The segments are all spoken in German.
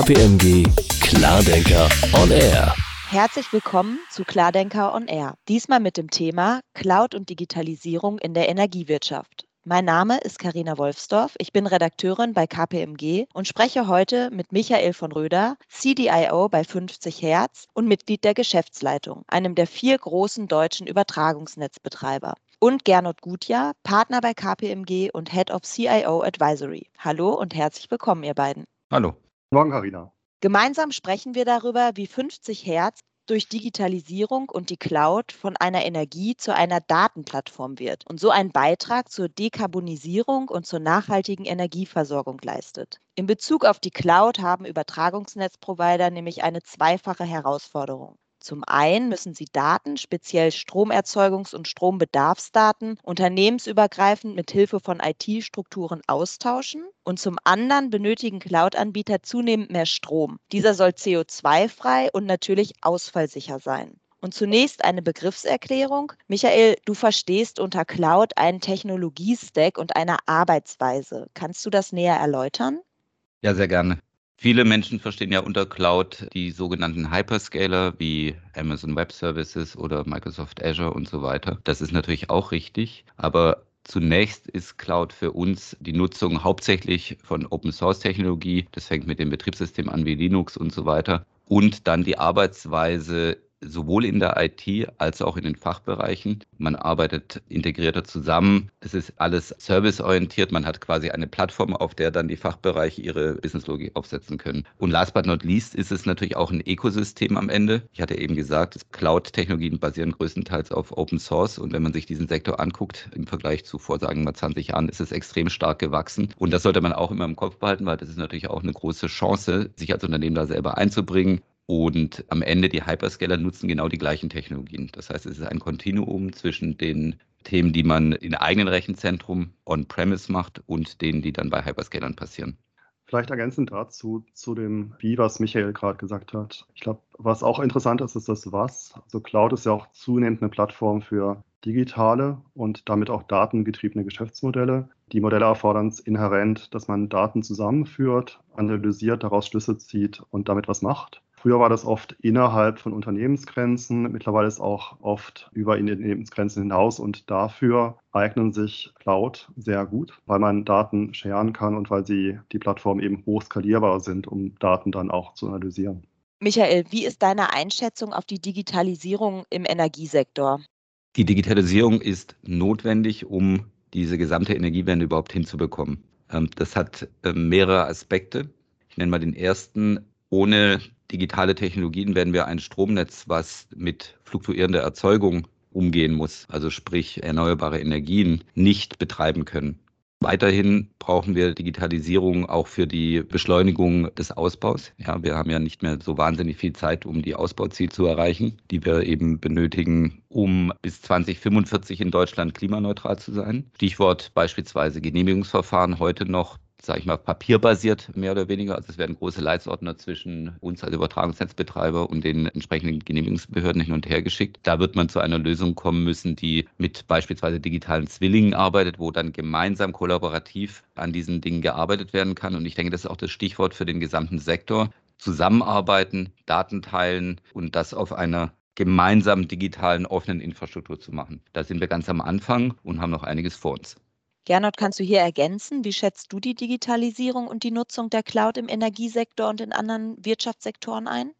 KPMG Klardenker on Air. Herzlich willkommen zu Klardenker on Air. Diesmal mit dem Thema Cloud und Digitalisierung in der Energiewirtschaft. Mein Name ist Karina Wolfsdorf. Ich bin Redakteurin bei KPMG und spreche heute mit Michael von Röder, CDIO bei 50 Hertz und Mitglied der Geschäftsleitung, einem der vier großen deutschen Übertragungsnetzbetreiber. Und Gernot Gutjahr, Partner bei KPMG und Head of CIO Advisory. Hallo und herzlich willkommen, ihr beiden. Hallo. Morgen, Karina. Gemeinsam sprechen wir darüber, wie 50 Hertz durch Digitalisierung und die Cloud von einer Energie zu einer Datenplattform wird und so einen Beitrag zur Dekarbonisierung und zur nachhaltigen Energieversorgung leistet. In Bezug auf die Cloud haben Übertragungsnetzprovider nämlich eine zweifache Herausforderung. Zum einen müssen sie Daten, speziell Stromerzeugungs- und Strombedarfsdaten, unternehmensübergreifend mit Hilfe von IT-Strukturen austauschen. Und zum anderen benötigen Cloud-Anbieter zunehmend mehr Strom. Dieser soll CO2-frei und natürlich ausfallsicher sein. Und zunächst eine Begriffserklärung. Michael, du verstehst unter Cloud einen Technologiestack und eine Arbeitsweise. Kannst du das näher erläutern? Ja, sehr gerne. Viele Menschen verstehen ja unter Cloud die sogenannten Hyperscaler wie Amazon Web Services oder Microsoft Azure und so weiter. Das ist natürlich auch richtig, aber Zunächst ist Cloud für uns die Nutzung hauptsächlich von Open Source Technologie. Das fängt mit dem Betriebssystem an wie Linux und so weiter. Und dann die Arbeitsweise sowohl in der IT als auch in den Fachbereichen. Man arbeitet integrierter zusammen. Es ist alles serviceorientiert. Man hat quasi eine Plattform, auf der dann die Fachbereiche ihre Businesslogik aufsetzen können. Und last but not least ist es natürlich auch ein Ökosystem am Ende. Ich hatte eben gesagt, Cloud-Technologien basieren größtenteils auf Open Source. Und wenn man sich diesen Sektor anguckt, im Vergleich zu vor, sagen wir 20 Jahren, ist es extrem stark gewachsen. Und das sollte man auch immer im Kopf behalten, weil das ist natürlich auch eine große Chance, sich als Unternehmen da selber einzubringen und am Ende die Hyperscaler nutzen genau die gleichen Technologien. Das heißt, es ist ein Kontinuum zwischen den Themen, die man in eigenen Rechenzentrum on-premise macht und denen, die dann bei Hyperscalern passieren. Vielleicht ergänzend dazu, zu dem Wie, was Michael gerade gesagt hat. Ich glaube, was auch interessant ist, ist das Was. Also Cloud ist ja auch zunehmend eine Plattform für digitale und damit auch datengetriebene Geschäftsmodelle. Die Modelle erfordern es inhärent, dass man Daten zusammenführt, analysiert, daraus Schlüsse zieht und damit was macht. Früher war das oft innerhalb von Unternehmensgrenzen, mittlerweile ist auch oft über Unternehmensgrenzen hinaus und dafür eignen sich Cloud sehr gut, weil man Daten scheren kann und weil sie die Plattform eben hoch skalierbar sind, um Daten dann auch zu analysieren. Michael, wie ist deine Einschätzung auf die Digitalisierung im Energiesektor? Die Digitalisierung ist notwendig, um diese gesamte Energiewende überhaupt hinzubekommen. Ähm, das hat ähm, mehrere Aspekte. Ich nenne mal den ersten. Ohne digitale Technologien werden wir ein Stromnetz, was mit fluktuierender Erzeugung umgehen muss, also sprich erneuerbare Energien, nicht betreiben können. Weiterhin brauchen wir Digitalisierung auch für die Beschleunigung des Ausbaus. Ja, wir haben ja nicht mehr so wahnsinnig viel Zeit, um die Ausbauziele zu erreichen, die wir eben benötigen, um bis 2045 in Deutschland klimaneutral zu sein. Stichwort beispielsweise Genehmigungsverfahren heute noch sage ich mal, papierbasiert mehr oder weniger. Also es werden große Leitsordner zwischen uns als Übertragungsnetzbetreiber und den entsprechenden Genehmigungsbehörden hin und her geschickt. Da wird man zu einer Lösung kommen müssen, die mit beispielsweise digitalen Zwillingen arbeitet, wo dann gemeinsam kollaborativ an diesen Dingen gearbeitet werden kann. Und ich denke, das ist auch das Stichwort für den gesamten Sektor. Zusammenarbeiten, Daten teilen und das auf einer gemeinsamen digitalen offenen Infrastruktur zu machen. Da sind wir ganz am Anfang und haben noch einiges vor uns. Gernot, kannst du hier ergänzen? Wie schätzt du die Digitalisierung und die Nutzung der Cloud im Energiesektor und in anderen Wirtschaftssektoren ein?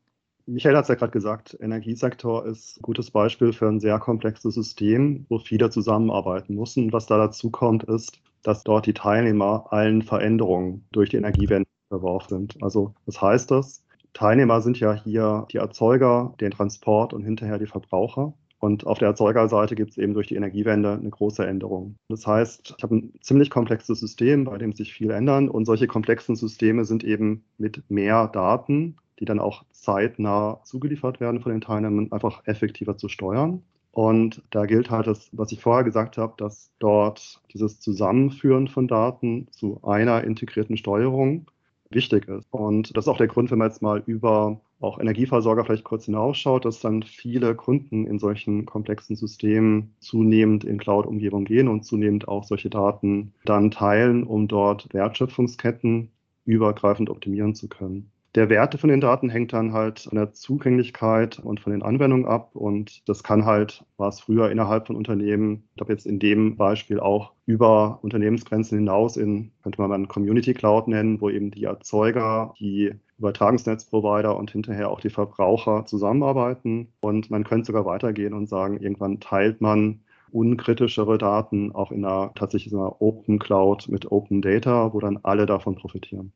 Michael hat es ja gerade gesagt, Energiesektor ist ein gutes Beispiel für ein sehr komplexes System, wo viele zusammenarbeiten müssen. Was da dazu kommt, ist, dass dort die Teilnehmer allen Veränderungen durch die Energiewende verworfen sind. Also was heißt das? Teilnehmer sind ja hier die Erzeuger, den Transport und hinterher die Verbraucher. Und auf der Erzeugerseite gibt es eben durch die Energiewende eine große Änderung. Das heißt, ich habe ein ziemlich komplexes System, bei dem sich viel ändern. Und solche komplexen Systeme sind eben mit mehr Daten, die dann auch zeitnah zugeliefert werden von den Teilnehmern, einfach effektiver zu steuern. Und da gilt halt das, was ich vorher gesagt habe, dass dort dieses Zusammenführen von Daten zu einer integrierten Steuerung wichtig ist. Und das ist auch der Grund, wenn man jetzt mal über auch Energieversorger vielleicht kurz hinausschaut, dass dann viele Kunden in solchen komplexen Systemen zunehmend in Cloud-Umgebung gehen und zunehmend auch solche Daten dann teilen, um dort Wertschöpfungsketten übergreifend optimieren zu können. Der Werte von den Daten hängt dann halt von der Zugänglichkeit und von den Anwendungen ab. Und das kann halt, war es früher innerhalb von Unternehmen, ich glaube jetzt in dem Beispiel auch über Unternehmensgrenzen hinaus in, könnte man mal Community Cloud nennen, wo eben die Erzeuger, die Übertragungsnetzprovider und hinterher auch die Verbraucher zusammenarbeiten. Und man könnte sogar weitergehen und sagen, irgendwann teilt man unkritischere Daten auch in einer tatsächlich einer Open Cloud mit Open Data, wo dann alle davon profitieren.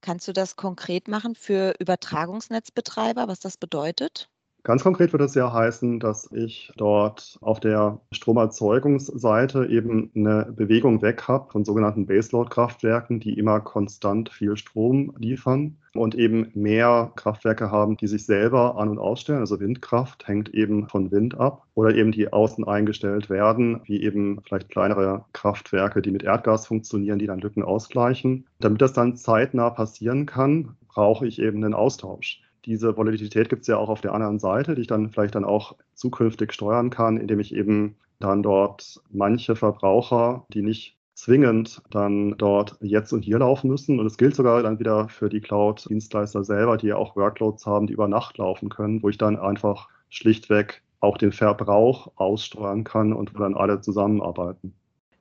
Kannst du das konkret machen für Übertragungsnetzbetreiber, was das bedeutet? Ganz konkret würde es ja heißen, dass ich dort auf der Stromerzeugungsseite eben eine Bewegung weg habe von sogenannten Baseload-Kraftwerken, die immer konstant viel Strom liefern und eben mehr Kraftwerke haben, die sich selber an- und ausstellen. Also Windkraft hängt eben von Wind ab oder eben die außen eingestellt werden, wie eben vielleicht kleinere Kraftwerke, die mit Erdgas funktionieren, die dann Lücken ausgleichen. Damit das dann zeitnah passieren kann, brauche ich eben einen Austausch diese Volatilität gibt es ja auch auf der anderen Seite, die ich dann vielleicht dann auch zukünftig steuern kann, indem ich eben dann dort manche Verbraucher, die nicht zwingend dann dort jetzt und hier laufen müssen. Und es gilt sogar dann wieder für die Cloud-Dienstleister selber, die ja auch Workloads haben, die über Nacht laufen können, wo ich dann einfach schlichtweg auch den Verbrauch aussteuern kann und wo dann alle zusammenarbeiten.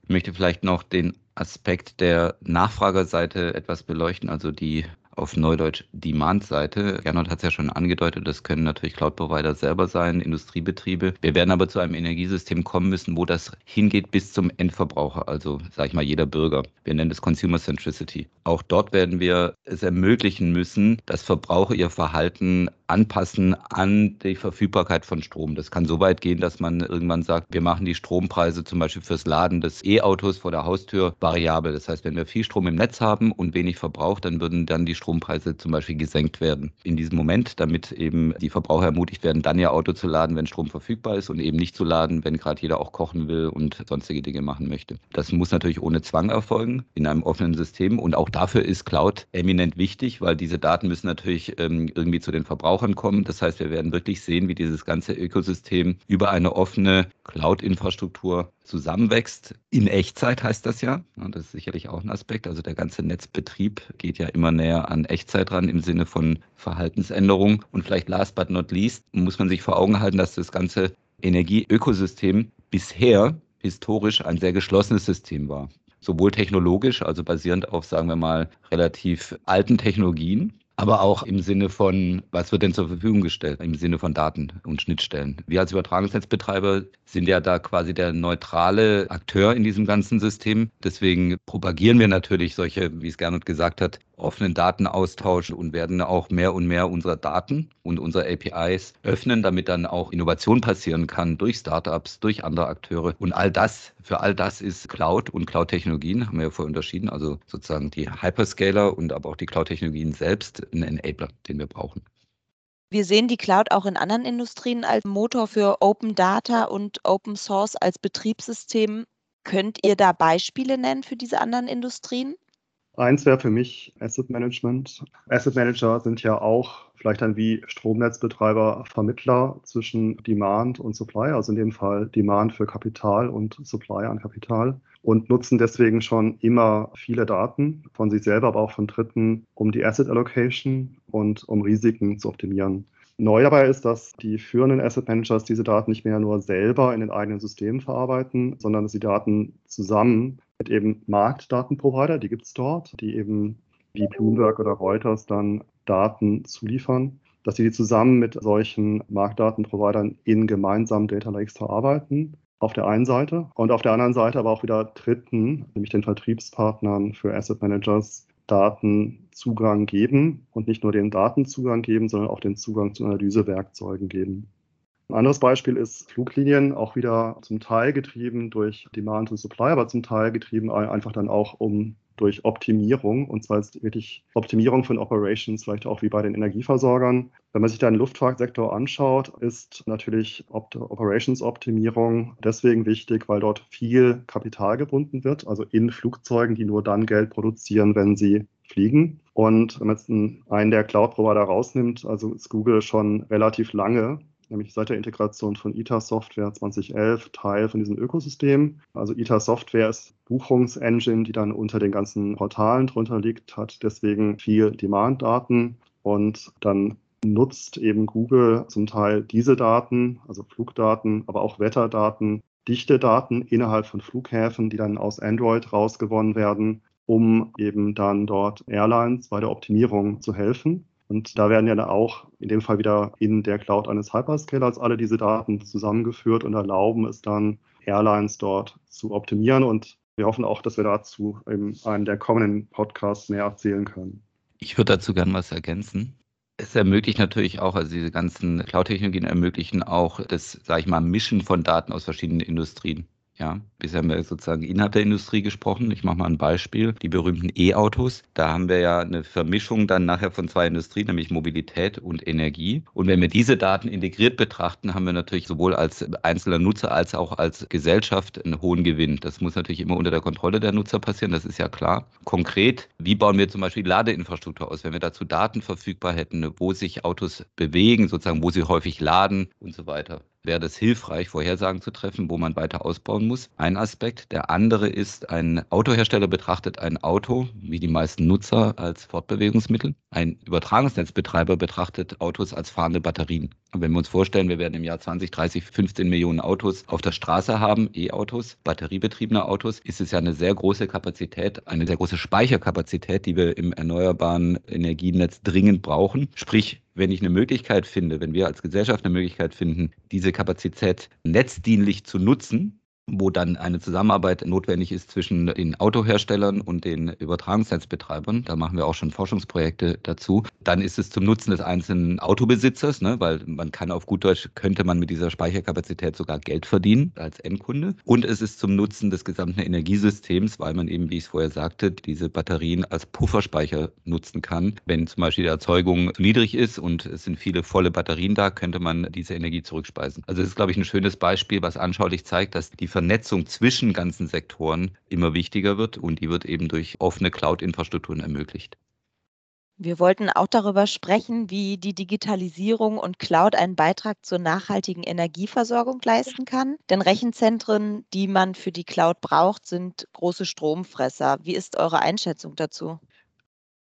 Ich möchte vielleicht noch den Aspekt der Nachfragerseite etwas beleuchten, also die auf Neudeutsch Demand-Seite. Gernot hat es ja schon angedeutet, das können natürlich Cloud-Provider selber sein, Industriebetriebe. Wir werden aber zu einem Energiesystem kommen müssen, wo das hingeht bis zum Endverbraucher, also sage ich mal jeder Bürger. Wir nennen das Consumer Centricity. Auch dort werden wir es ermöglichen müssen, dass Verbraucher ihr Verhalten anpassen an die Verfügbarkeit von Strom. Das kann so weit gehen, dass man irgendwann sagt, wir machen die Strompreise zum Beispiel fürs Laden des E-Autos vor der Haustür variabel. Das heißt, wenn wir viel Strom im Netz haben und wenig Verbrauch, dann würden dann die Strompreise zum Beispiel gesenkt werden. In diesem Moment, damit eben die Verbraucher ermutigt werden, dann ihr Auto zu laden, wenn Strom verfügbar ist und eben nicht zu laden, wenn gerade jeder auch kochen will und sonstige Dinge machen möchte. Das muss natürlich ohne Zwang erfolgen in einem offenen System und auch dafür ist Cloud eminent wichtig, weil diese Daten müssen natürlich ähm, irgendwie zu den Verbrauchern kommen. Das heißt, wir werden wirklich sehen, wie dieses ganze Ökosystem über eine offene Cloud-Infrastruktur zusammenwächst. In Echtzeit heißt das ja. Das ist sicherlich auch ein Aspekt. Also der ganze Netzbetrieb geht ja immer näher an Echtzeit ran im Sinne von Verhaltensänderung. Und vielleicht last but not least muss man sich vor Augen halten, dass das ganze Energieökosystem bisher historisch ein sehr geschlossenes System war. Sowohl technologisch, also basierend auf, sagen wir mal, relativ alten Technologien, aber auch im Sinne von, was wird denn zur Verfügung gestellt, im Sinne von Daten und Schnittstellen. Wir als Übertragungsnetzbetreiber sind ja da quasi der neutrale Akteur in diesem ganzen System. Deswegen propagieren wir natürlich solche, wie es Gernot gesagt hat, offenen Datenaustausch und werden auch mehr und mehr unserer Daten und unsere APIs öffnen, damit dann auch Innovation passieren kann durch Startups, durch andere Akteure. Und all das, für all das ist Cloud und Cloud-Technologien, haben wir ja vorher unterschieden, also sozusagen die Hyperscaler und aber auch die Cloud-Technologien selbst ein Enabler, den wir brauchen. Wir sehen die Cloud auch in anderen Industrien als Motor für Open Data und Open Source als Betriebssystem. Könnt ihr da Beispiele nennen für diese anderen Industrien? Eins wäre für mich Asset Management. Asset Manager sind ja auch vielleicht dann wie Stromnetzbetreiber Vermittler zwischen Demand und Supply, also in dem Fall Demand für Kapital und Supply an Kapital und nutzen deswegen schon immer viele Daten von sich selber, aber auch von Dritten, um die Asset Allocation und um Risiken zu optimieren. Neu dabei ist, dass die führenden Asset Managers diese Daten nicht mehr nur selber in den eigenen Systemen verarbeiten, sondern dass sie Daten zusammen mit eben Marktdatenprovider, die gibt es dort, die eben wie Bloomberg oder Reuters dann Daten zuliefern, dass sie die zusammen mit solchen Marktdatenprovidern in gemeinsamen Data Lakes verarbeiten. Auf der einen Seite und auf der anderen Seite aber auch wieder Dritten, nämlich den Vertriebspartnern für Asset Managers, Datenzugang geben und nicht nur den Datenzugang geben, sondern auch den Zugang zu Analysewerkzeugen geben. Ein anderes Beispiel ist Fluglinien, auch wieder zum Teil getrieben durch Demand und Supply, aber zum Teil getrieben einfach dann auch um durch Optimierung, und zwar ist wirklich Optimierung von Operations, vielleicht auch wie bei den Energieversorgern. Wenn man sich da den Luftfahrtsektor anschaut, ist natürlich Operations-Optimierung deswegen wichtig, weil dort viel Kapital gebunden wird, also in Flugzeugen, die nur dann Geld produzieren, wenn sie fliegen. Und wenn man jetzt einen der Cloud-Provider rausnimmt, also ist Google schon relativ lange nämlich seit der Integration von ITA Software 2011 Teil von diesem Ökosystem. Also ITA Software ist Buchungsengine, die dann unter den ganzen Portalen drunter liegt, hat deswegen viel Demand-Daten Und dann nutzt eben Google zum Teil diese Daten, also Flugdaten, aber auch Wetterdaten, Dichtedaten innerhalb von Flughäfen, die dann aus Android rausgewonnen werden, um eben dann dort Airlines bei der Optimierung zu helfen. Und da werden ja dann auch in dem Fall wieder in der Cloud eines Hyperscalers alle diese Daten zusammengeführt und erlauben es dann Airlines dort zu optimieren. Und wir hoffen auch, dass wir dazu in einem der kommenden Podcasts mehr erzählen können. Ich würde dazu gerne was ergänzen. Es ermöglicht natürlich auch, also diese ganzen Cloud-Technologien ermöglichen auch das, sage ich mal, Mischen von Daten aus verschiedenen Industrien. Ja, bisher haben wir sozusagen innerhalb der Industrie gesprochen. Ich mache mal ein Beispiel. Die berühmten E-Autos. Da haben wir ja eine Vermischung dann nachher von zwei Industrien, nämlich Mobilität und Energie. Und wenn wir diese Daten integriert betrachten, haben wir natürlich sowohl als einzelner Nutzer als auch als Gesellschaft einen hohen Gewinn. Das muss natürlich immer unter der Kontrolle der Nutzer passieren, das ist ja klar. Konkret, wie bauen wir zum Beispiel Ladeinfrastruktur aus? Wenn wir dazu Daten verfügbar hätten, wo sich Autos bewegen, sozusagen, wo sie häufig laden und so weiter wäre das hilfreich, Vorhersagen zu treffen, wo man weiter ausbauen muss. Ein Aspekt. Der andere ist, ein Autohersteller betrachtet ein Auto, wie die meisten Nutzer, als Fortbewegungsmittel. Ein Übertragungsnetzbetreiber betrachtet Autos als fahrende Batterien. Und wenn wir uns vorstellen, wir werden im Jahr 20, 30, 15 Millionen Autos auf der Straße haben, E-Autos, batteriebetriebene Autos, ist es ja eine sehr große Kapazität, eine sehr große Speicherkapazität, die wir im erneuerbaren Energienetz dringend brauchen. Sprich, wenn ich eine Möglichkeit finde, wenn wir als Gesellschaft eine Möglichkeit finden, diese Kapazität netzdienlich zu nutzen, wo dann eine Zusammenarbeit notwendig ist zwischen den Autoherstellern und den Übertragungsnetzbetreibern. Da machen wir auch schon Forschungsprojekte dazu. Dann ist es zum Nutzen des einzelnen Autobesitzers, ne, weil man kann auf gut Deutsch, könnte man mit dieser Speicherkapazität sogar Geld verdienen als Endkunde. Und es ist zum Nutzen des gesamten Energiesystems, weil man eben, wie ich es vorher sagte, diese Batterien als Pufferspeicher nutzen kann. Wenn zum Beispiel die Erzeugung zu niedrig ist und es sind viele volle Batterien da, könnte man diese Energie zurückspeisen. Also das ist, glaube ich, ein schönes Beispiel, was anschaulich zeigt, dass die Vernetzung zwischen ganzen Sektoren immer wichtiger wird und die wird eben durch offene Cloud-Infrastrukturen ermöglicht. Wir wollten auch darüber sprechen, wie die Digitalisierung und Cloud einen Beitrag zur nachhaltigen Energieversorgung leisten kann. Denn Rechenzentren, die man für die Cloud braucht, sind große Stromfresser. Wie ist eure Einschätzung dazu?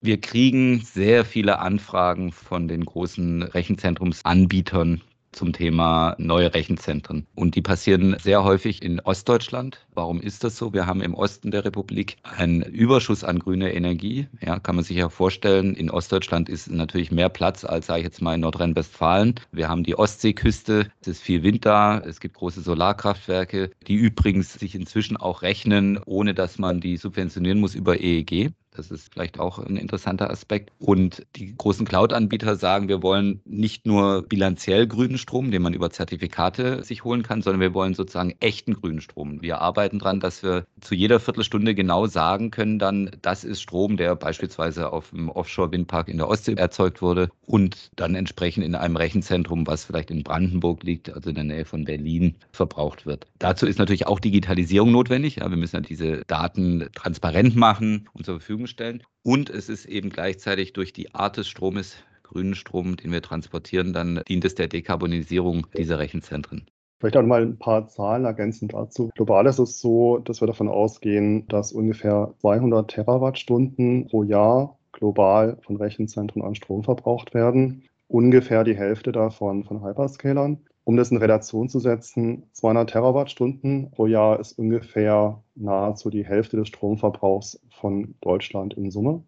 Wir kriegen sehr viele Anfragen von den großen Rechenzentrumsanbietern zum Thema neue Rechenzentren. Und die passieren sehr häufig in Ostdeutschland. Warum ist das so? Wir haben im Osten der Republik einen Überschuss an grüner Energie. Ja, kann man sich ja vorstellen. In Ostdeutschland ist natürlich mehr Platz als, sage ich jetzt mal, in Nordrhein-Westfalen. Wir haben die Ostseeküste. Es ist viel Wind da. Es gibt große Solarkraftwerke, die übrigens sich inzwischen auch rechnen, ohne dass man die subventionieren muss über EEG. Das ist vielleicht auch ein interessanter Aspekt. Und die großen Cloud-Anbieter sagen, wir wollen nicht nur bilanziell grünen Strom, den man über Zertifikate sich holen kann, sondern wir wollen sozusagen echten grünen Strom. Wir arbeiten daran, dass wir zu jeder Viertelstunde genau sagen können, dann, das ist Strom, der beispielsweise auf dem Offshore-Windpark in der Ostsee erzeugt wurde und dann entsprechend in einem Rechenzentrum, was vielleicht in Brandenburg liegt, also in der Nähe von Berlin, verbraucht wird. Dazu ist natürlich auch Digitalisierung notwendig. Ja, wir müssen ja diese Daten transparent machen und zur Verfügung stellen. Und es ist eben gleichzeitig durch die Art des Stromes, grünen Strom, den wir transportieren, dann dient es der Dekarbonisierung dieser Rechenzentren. Vielleicht auch mal ein paar Zahlen ergänzend dazu. Global ist es so, dass wir davon ausgehen, dass ungefähr 200 Terawattstunden pro Jahr global von Rechenzentren an Strom verbraucht werden. Ungefähr die Hälfte davon von Hyperscalern. Um das in Relation zu setzen, 200 Terawattstunden pro Jahr ist ungefähr nahezu die Hälfte des Stromverbrauchs von Deutschland in Summe.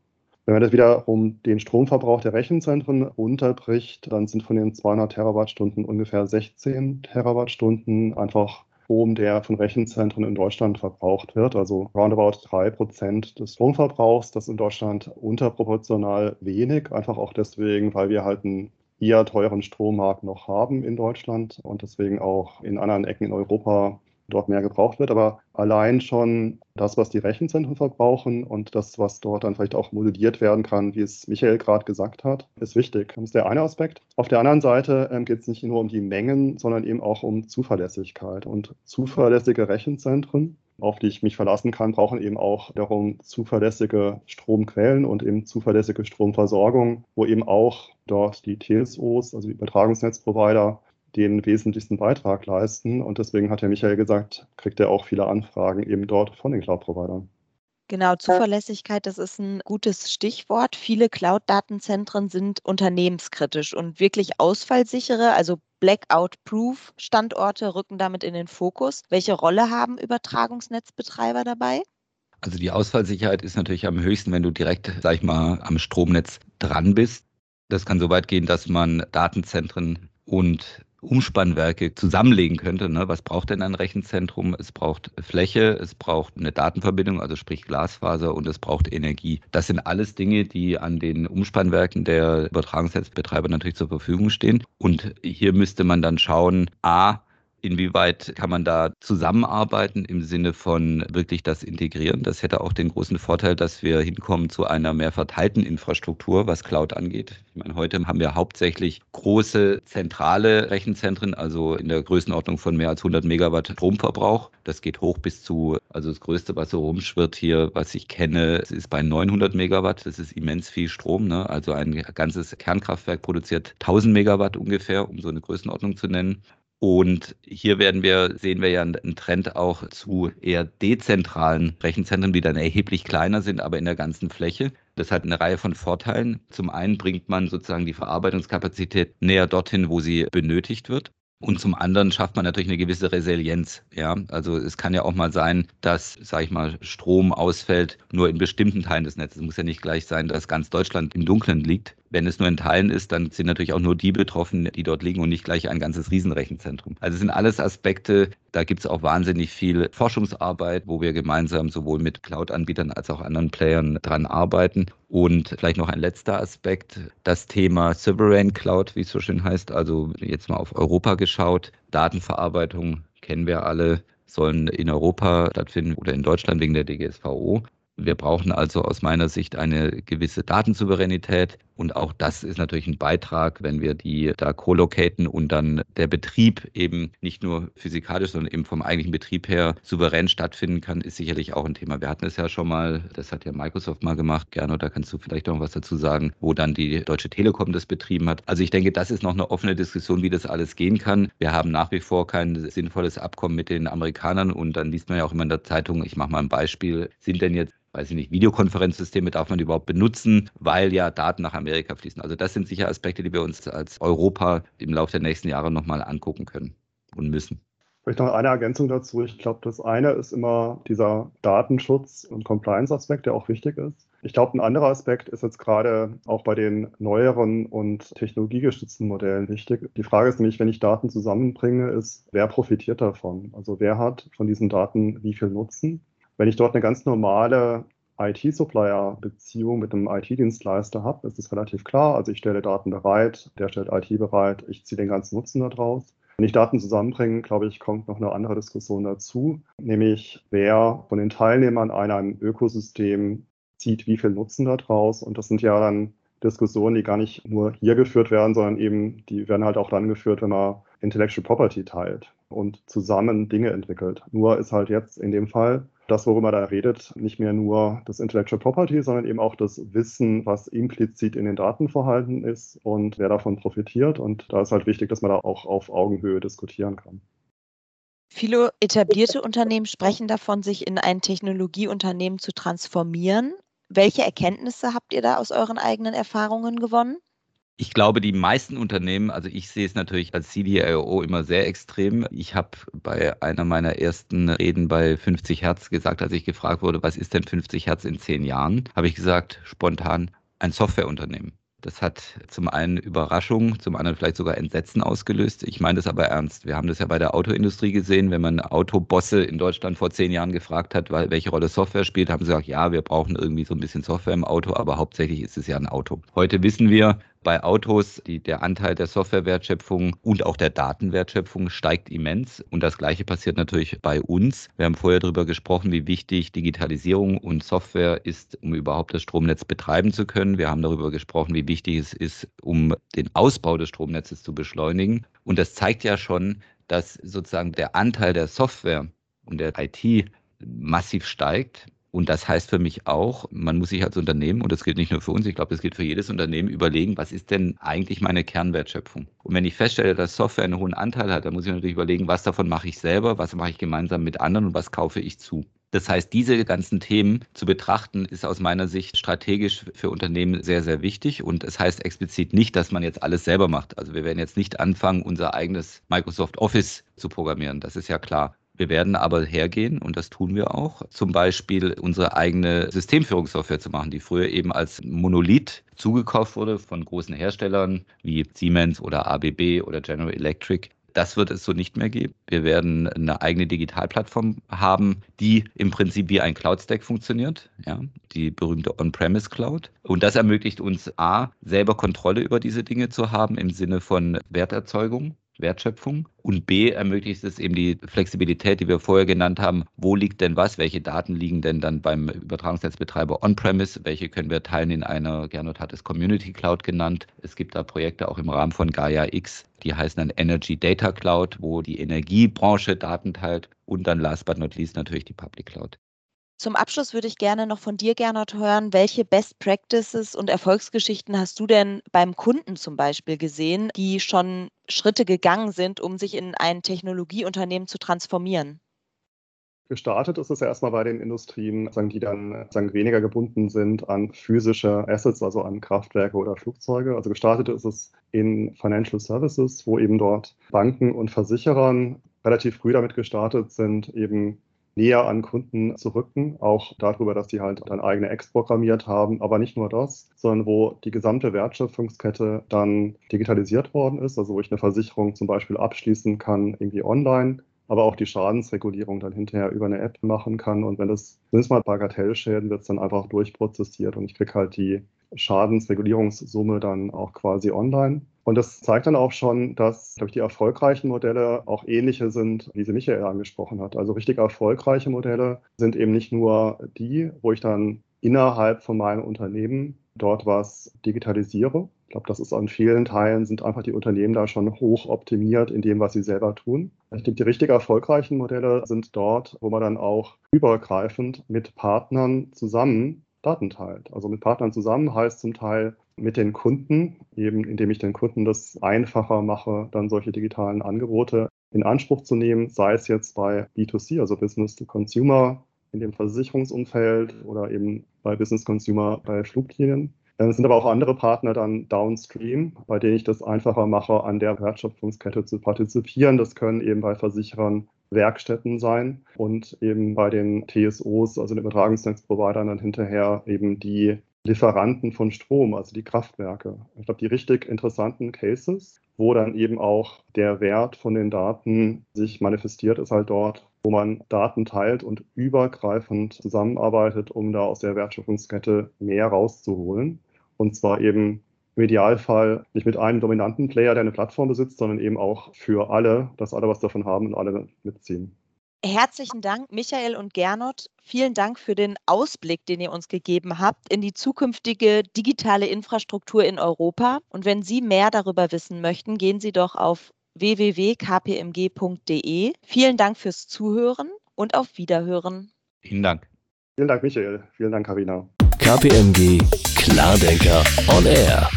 Wenn man das wiederum den Stromverbrauch der Rechenzentren runterbricht, dann sind von den 200 Terawattstunden ungefähr 16 Terawattstunden einfach Strom, der von Rechenzentren in Deutschland verbraucht wird. Also roundabout drei Prozent des Stromverbrauchs. Das ist in Deutschland unterproportional wenig, einfach auch deswegen, weil wir halt ein eher teuren Strommarkt noch haben in Deutschland und deswegen auch in anderen Ecken in Europa dort mehr gebraucht wird. Aber allein schon das, was die Rechenzentren verbrauchen und das, was dort dann vielleicht auch modelliert werden kann, wie es Michael gerade gesagt hat, ist wichtig. Das ist der eine Aspekt. Auf der anderen Seite ähm, geht es nicht nur um die Mengen, sondern eben auch um Zuverlässigkeit. Und zuverlässige Rechenzentren auf die ich mich verlassen kann, brauchen eben auch darum zuverlässige Stromquellen und eben zuverlässige Stromversorgung, wo eben auch dort die TSOs, also die Übertragungsnetzprovider, den wesentlichsten Beitrag leisten. Und deswegen hat Herr Michael gesagt, kriegt er auch viele Anfragen eben dort von den Cloud-Providern. Genau, Zuverlässigkeit, das ist ein gutes Stichwort. Viele Cloud-Datenzentren sind unternehmenskritisch und wirklich ausfallsichere, also Blackout-Proof Standorte rücken damit in den Fokus. Welche Rolle haben Übertragungsnetzbetreiber dabei? Also die Ausfallsicherheit ist natürlich am höchsten, wenn du direkt, sag ich mal, am Stromnetz dran bist. Das kann so weit gehen, dass man Datenzentren und Umspannwerke zusammenlegen könnte. Ne? Was braucht denn ein Rechenzentrum? Es braucht Fläche, es braucht eine Datenverbindung, also sprich Glasfaser und es braucht Energie. Das sind alles Dinge, die an den Umspannwerken der Übertragungsnetzbetreiber natürlich zur Verfügung stehen. Und hier müsste man dann schauen, a, Inwieweit kann man da zusammenarbeiten im Sinne von wirklich das Integrieren? Das hätte auch den großen Vorteil, dass wir hinkommen zu einer mehr verteilten Infrastruktur, was Cloud angeht. Ich meine, heute haben wir hauptsächlich große zentrale Rechenzentren, also in der Größenordnung von mehr als 100 Megawatt Stromverbrauch. Das geht hoch bis zu, also das Größte, was so rumschwirrt hier, was ich kenne, ist bei 900 Megawatt. Das ist immens viel Strom. Ne? Also ein ganzes Kernkraftwerk produziert 1000 Megawatt ungefähr, um so eine Größenordnung zu nennen. Und hier werden wir, sehen wir ja einen Trend auch zu eher dezentralen Rechenzentren, die dann erheblich kleiner sind, aber in der ganzen Fläche. Das hat eine Reihe von Vorteilen. Zum einen bringt man sozusagen die Verarbeitungskapazität näher dorthin, wo sie benötigt wird. Und zum anderen schafft man natürlich eine gewisse Resilienz. Ja, also es kann ja auch mal sein, dass, sage ich mal, Strom ausfällt nur in bestimmten Teilen des Netzes. Es muss ja nicht gleich sein, dass ganz Deutschland im Dunkeln liegt. Wenn es nur in Teilen ist, dann sind natürlich auch nur die betroffen, die dort liegen und nicht gleich ein ganzes Riesenrechenzentrum. Also es sind alles Aspekte, da gibt es auch wahnsinnig viel Forschungsarbeit, wo wir gemeinsam sowohl mit Cloud-Anbietern als auch anderen Playern dran arbeiten. Und vielleicht noch ein letzter Aspekt, das Thema Sovereign Cloud, wie es so schön heißt, also jetzt mal auf Europa geschaut. Datenverarbeitung kennen wir alle, sollen in Europa stattfinden oder in Deutschland wegen der DGSVO. Wir brauchen also aus meiner Sicht eine gewisse Datensouveränität. Und auch das ist natürlich ein Beitrag, wenn wir die da co-locaten und dann der Betrieb eben nicht nur physikalisch, sondern eben vom eigentlichen Betrieb her souverän stattfinden kann, ist sicherlich auch ein Thema. Wir hatten es ja schon mal, das hat ja Microsoft mal gemacht, gerne, da kannst du vielleicht noch was dazu sagen, wo dann die Deutsche Telekom das betrieben hat. Also ich denke, das ist noch eine offene Diskussion, wie das alles gehen kann. Wir haben nach wie vor kein sinnvolles Abkommen mit den Amerikanern und dann liest man ja auch immer in der Zeitung, ich mache mal ein Beispiel, sind denn jetzt weiß ich nicht, Videokonferenzsysteme darf man überhaupt benutzen, weil ja Daten nach Amerika fließen. Also das sind sicher Aspekte, die wir uns als Europa im Laufe der nächsten Jahre nochmal angucken können und müssen. Vielleicht noch eine Ergänzung dazu. Ich glaube, das eine ist immer dieser Datenschutz- und Compliance-Aspekt, der auch wichtig ist. Ich glaube, ein anderer Aspekt ist jetzt gerade auch bei den neueren und technologiegestützten Modellen wichtig. Die Frage ist nämlich, wenn ich Daten zusammenbringe, ist, wer profitiert davon? Also wer hat von diesen Daten wie viel Nutzen? Wenn ich dort eine ganz normale IT-Supplier-Beziehung mit einem IT-Dienstleister habe, ist es relativ klar. Also ich stelle Daten bereit, der stellt IT bereit, ich ziehe den ganzen Nutzen daraus. Wenn ich Daten zusammenbringe, glaube ich, kommt noch eine andere Diskussion dazu, nämlich wer von den Teilnehmern einem Ökosystem zieht wie viel Nutzen daraus. Und das sind ja dann Diskussionen, die gar nicht nur hier geführt werden, sondern eben, die werden halt auch dann geführt, wenn man Intellectual Property teilt und zusammen Dinge entwickelt. Nur ist halt jetzt in dem Fall das, worüber da redet, nicht mehr nur das Intellectual Property, sondern eben auch das Wissen, was implizit in den Daten vorhanden ist und wer davon profitiert. Und da ist halt wichtig, dass man da auch auf Augenhöhe diskutieren kann. Viele etablierte Unternehmen sprechen davon, sich in ein Technologieunternehmen zu transformieren. Welche Erkenntnisse habt ihr da aus euren eigenen Erfahrungen gewonnen? Ich glaube, die meisten Unternehmen, also ich sehe es natürlich als CDIO immer sehr extrem. Ich habe bei einer meiner ersten Reden bei 50 Hertz gesagt, als ich gefragt wurde, was ist denn 50 Hertz in zehn Jahren, habe ich gesagt, spontan ein Softwareunternehmen. Das hat zum einen Überraschung, zum anderen vielleicht sogar Entsetzen ausgelöst. Ich meine das aber ernst. Wir haben das ja bei der Autoindustrie gesehen. Wenn man Autobosse in Deutschland vor zehn Jahren gefragt hat, welche Rolle Software spielt, haben sie gesagt, ja, wir brauchen irgendwie so ein bisschen Software im Auto, aber hauptsächlich ist es ja ein Auto. Heute wissen wir, bei Autos, die, der Anteil der Softwarewertschöpfung und auch der Datenwertschöpfung steigt immens. Und das Gleiche passiert natürlich bei uns. Wir haben vorher darüber gesprochen, wie wichtig Digitalisierung und Software ist, um überhaupt das Stromnetz betreiben zu können. Wir haben darüber gesprochen, wie wichtig es ist, um den Ausbau des Stromnetzes zu beschleunigen. Und das zeigt ja schon, dass sozusagen der Anteil der Software und der IT massiv steigt. Und das heißt für mich auch, man muss sich als Unternehmen, und das gilt nicht nur für uns, ich glaube, das gilt für jedes Unternehmen, überlegen, was ist denn eigentlich meine Kernwertschöpfung? Und wenn ich feststelle, dass Software einen hohen Anteil hat, dann muss ich natürlich überlegen, was davon mache ich selber, was mache ich gemeinsam mit anderen und was kaufe ich zu. Das heißt, diese ganzen Themen zu betrachten, ist aus meiner Sicht strategisch für Unternehmen sehr, sehr wichtig. Und es heißt explizit nicht, dass man jetzt alles selber macht. Also wir werden jetzt nicht anfangen, unser eigenes Microsoft Office zu programmieren. Das ist ja klar. Wir werden aber hergehen, und das tun wir auch, zum Beispiel unsere eigene Systemführungssoftware zu machen, die früher eben als Monolith zugekauft wurde von großen Herstellern wie Siemens oder ABB oder General Electric. Das wird es so nicht mehr geben. Wir werden eine eigene Digitalplattform haben, die im Prinzip wie ein Cloud-Stack funktioniert, ja, die berühmte On-Premise Cloud. Und das ermöglicht uns A, selber Kontrolle über diese Dinge zu haben im Sinne von Werterzeugung Wertschöpfung. Und B ermöglicht es eben die Flexibilität, die wir vorher genannt haben. Wo liegt denn was? Welche Daten liegen denn dann beim Übertragungsnetzbetreiber on-premise? Welche können wir teilen in einer, Gernot hat es Community Cloud genannt. Es gibt da Projekte auch im Rahmen von Gaia X, die heißen dann Energy Data Cloud, wo die Energiebranche Daten teilt. Und dann last but not least natürlich die Public Cloud. Zum Abschluss würde ich gerne noch von dir, Gernot, hören, welche Best Practices und Erfolgsgeschichten hast du denn beim Kunden zum Beispiel gesehen, die schon Schritte gegangen sind, um sich in ein Technologieunternehmen zu transformieren? Gestartet ist es ja erstmal bei den Industrien, die dann sagen, weniger gebunden sind an physische Assets, also an Kraftwerke oder Flugzeuge. Also gestartet ist es in Financial Services, wo eben dort Banken und Versicherern relativ früh damit gestartet sind, eben näher an Kunden zu rücken, auch darüber, dass die halt dann eigene Apps programmiert haben, aber nicht nur das, sondern wo die gesamte Wertschöpfungskette dann digitalisiert worden ist, also wo ich eine Versicherung zum Beispiel abschließen kann, irgendwie online, aber auch die Schadensregulierung dann hinterher über eine App machen kann. Und wenn das zumindest mal Bagatellschäden, wird dann einfach durchprozessiert. Und ich kriege halt die Schadensregulierungssumme dann auch quasi online. Und das zeigt dann auch schon, dass ich, die erfolgreichen Modelle auch ähnliche sind, wie sie Michael angesprochen hat. Also richtig erfolgreiche Modelle sind eben nicht nur die, wo ich dann innerhalb von meinem Unternehmen dort was digitalisiere. Ich glaube, das ist an vielen Teilen sind einfach die Unternehmen da schon hoch optimiert in dem, was sie selber tun. Ich denke, die richtig erfolgreichen Modelle sind dort, wo man dann auch übergreifend mit Partnern zusammen Daten teilt. Also mit Partnern zusammen heißt zum Teil mit den Kunden, eben indem ich den Kunden das einfacher mache, dann solche digitalen Angebote in Anspruch zu nehmen, sei es jetzt bei B2C, also Business to Consumer in dem Versicherungsumfeld oder eben bei Business Consumer bei Fluglinien. Es sind aber auch andere Partner dann downstream, bei denen ich das einfacher mache, an der Wertschöpfungskette zu partizipieren. Das können eben bei Versicherern Werkstätten sein und eben bei den TSOs, also den Übertragungsnetzprovidern, dann hinterher eben die Lieferanten von Strom, also die Kraftwerke. Ich glaube, die richtig interessanten Cases, wo dann eben auch der Wert von den Daten sich manifestiert, ist halt dort, wo man Daten teilt und übergreifend zusammenarbeitet, um da aus der Wertschöpfungskette mehr rauszuholen. Und zwar eben im Idealfall nicht mit einem dominanten Player, der eine Plattform besitzt, sondern eben auch für alle, dass alle was davon haben und alle mitziehen. Herzlichen Dank, Michael und Gernot. Vielen Dank für den Ausblick, den ihr uns gegeben habt in die zukünftige digitale Infrastruktur in Europa. Und wenn Sie mehr darüber wissen möchten, gehen Sie doch auf www.kpmg.de. Vielen Dank fürs Zuhören und auf Wiederhören. Vielen Dank. Vielen Dank, Michael. Vielen Dank, Karina. KPMG Klardenker on Air.